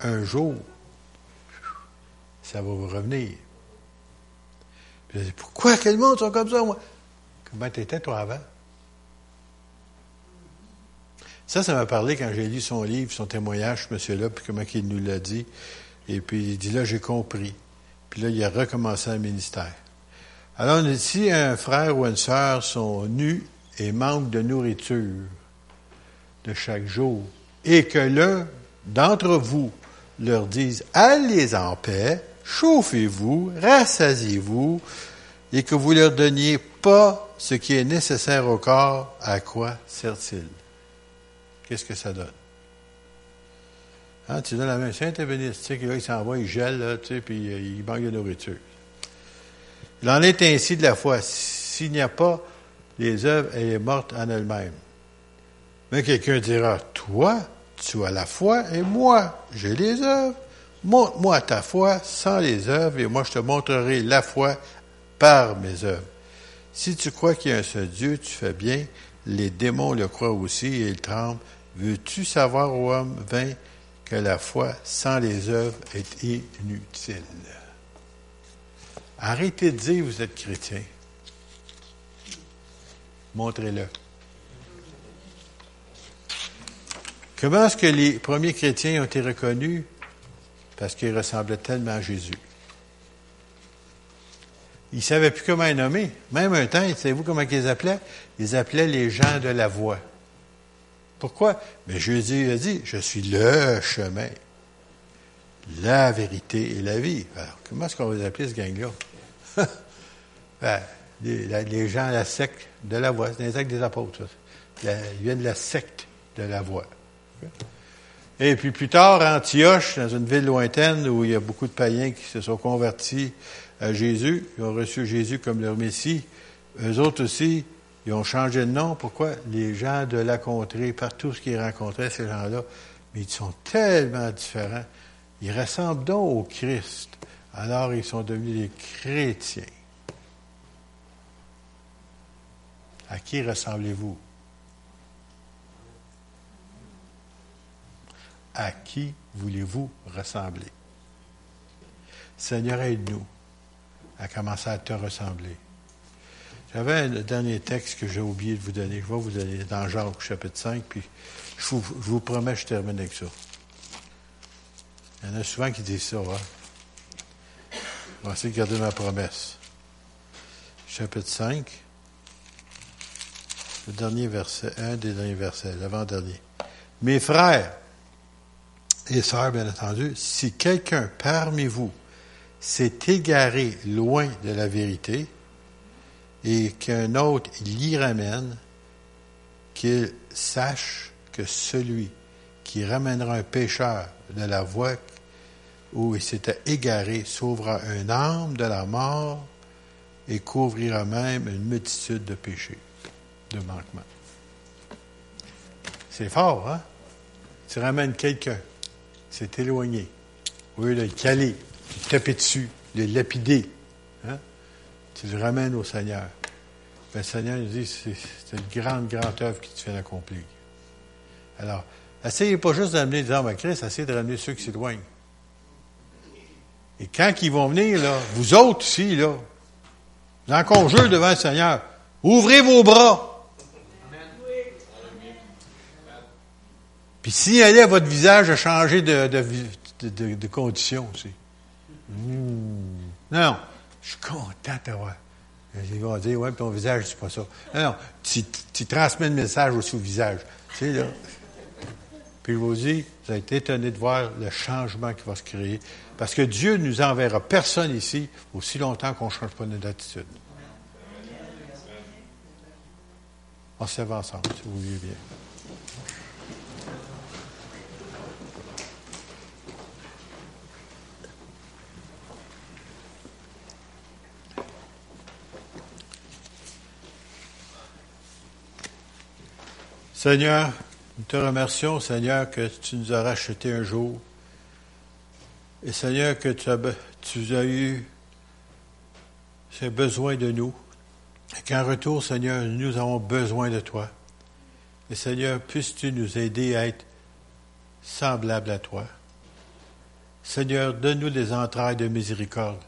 un jour, ça va vous revenir. Puis, pourquoi quel monde sont comme ça, moi? Comment t'étais, toi, avant? Ça, ça m'a parlé quand j'ai lu son livre, son témoignage, ce monsieur-là, puis comment il nous l'a dit. Et puis, il dit, là, j'ai compris. Puis là, il a recommencé un ministère. Alors, si un frère ou une sœur sont nus et manquent de nourriture de chaque jour, et que l'un d'entre vous leur dise, allez en paix, chauffez-vous, rassasiez-vous, et que vous leur donniez pas ce qui est nécessaire au corps, à quoi sert-il? qu'est-ce que ça donne? Hein, tu donnes la main, Saint-Événiste, tu sais, s'en va, il gèle, là, puis euh, il manque de nourriture. Il en est ainsi de la foi. S'il n'y a pas les œuvres, elle est morte en elle-même. Mais quelqu'un dira, toi, tu as la foi et moi, j'ai les œuvres. Montre-moi ta foi sans les œuvres et moi je te montrerai la foi par mes œuvres. Si tu crois qu'il y a un seul Dieu, tu fais bien. Les démons le croient aussi et ils tremblent. Veux-tu savoir, ô homme vain, que la foi sans les œuvres est inutile? Arrêtez de dire vous êtes chrétien. Montrez-le. Comment est-ce que les premiers chrétiens ont été reconnus? parce qu'il ressemblait tellement à Jésus. Ils ne savaient plus comment les nommer. Même un temps, savez-vous comment ils les appelaient? Ils appelaient les gens de la voie. Pourquoi? Mais Jésus a dit, je suis le chemin, la vérité et la vie. Alors, comment est-ce qu'on va les appeler, ce gang-là? ben, les, gens la secte de la voie, c'est les actes des apôtres. ils viennent de la secte de la voie. Et puis plus tard, à Antioche, dans une ville lointaine où il y a beaucoup de païens qui se sont convertis à Jésus, ils ont reçu Jésus comme leur Messie. Eux autres aussi, ils ont changé de nom. Pourquoi? Les gens de la contrée, partout ce qu'ils rencontraient, ces gens-là, mais ils sont tellement différents. Ils ressemblent donc au Christ. Alors ils sont devenus des chrétiens. À qui ressemblez-vous? À qui voulez-vous ressembler? Seigneur, aide-nous à commencer à te ressembler. J'avais un dernier texte que j'ai oublié de vous donner. Je vais vous donner dans Jacques chapitre 5, puis je vous, promets, je termine avec ça. Il y en a souvent qui disent ça. Hein? On va essayer de garder ma promesse. Chapitre 5, le dernier verset, un des derniers versets, l'avant-dernier. Mes frères et sœurs, bien entendu, si quelqu'un parmi vous s'est égaré loin de la vérité, et qu'un autre l'y ramène, qu'il sache que celui qui ramènera un pécheur de la voie où il s'était égaré sauvera un âme de la mort et couvrira même une multitude de péchés, de manquements. C'est fort, hein? Tu ramènes quelqu'un, c'est éloigné, au lieu de le caler, de taper dessus, de le lapider, tu le ramènes au Seigneur. Ben, le Seigneur nous dit, c'est une grande, grande œuvre qui te fait accomplir. Alors, essayez pas juste d'amener des hommes à Christ, essayez de ramener ceux qui s'éloignent. Et quand ils vont venir, là, vous autres aussi, là, en conjure devant le Seigneur, ouvrez vos bras. Puis signalez à votre visage a changé de, condition aussi. Hmm. Non, je suis content d'avoir. Ils vont dire, ouais, ton visage, c'est pas ça. Non, non, tu, transmets le message aussi au visage. Tu sais, là. Puis je vous dis, vous allez être étonné de voir le changement qui va se créer. Parce que Dieu ne nous enverra personne ici aussi longtemps qu'on ne change pas notre attitude. On se ensemble, si vous voulez bien. Seigneur, nous te remercions, Seigneur, que tu nous as racheté un jour. Et Seigneur, que tu as, tu as eu ce besoin de nous. Et qu'en retour, Seigneur, nous avons besoin de toi. Et Seigneur, puisses-tu nous aider à être semblables à toi. Seigneur, donne-nous des entrailles de miséricorde.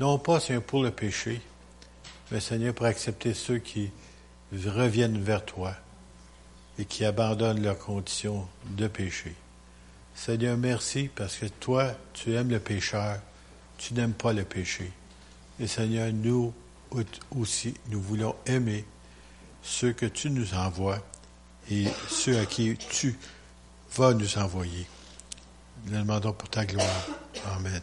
Non pas, Seigneur, pour le péché, mais Seigneur, pour accepter ceux qui reviennent vers toi et qui abandonnent leurs conditions de péché. Seigneur, merci parce que toi, tu aimes le pécheur, tu n'aimes pas le péché. Et Seigneur, nous aussi, nous voulons aimer ceux que tu nous envoies et ceux à qui tu vas nous envoyer. Nous demandons pour ta gloire. Amen.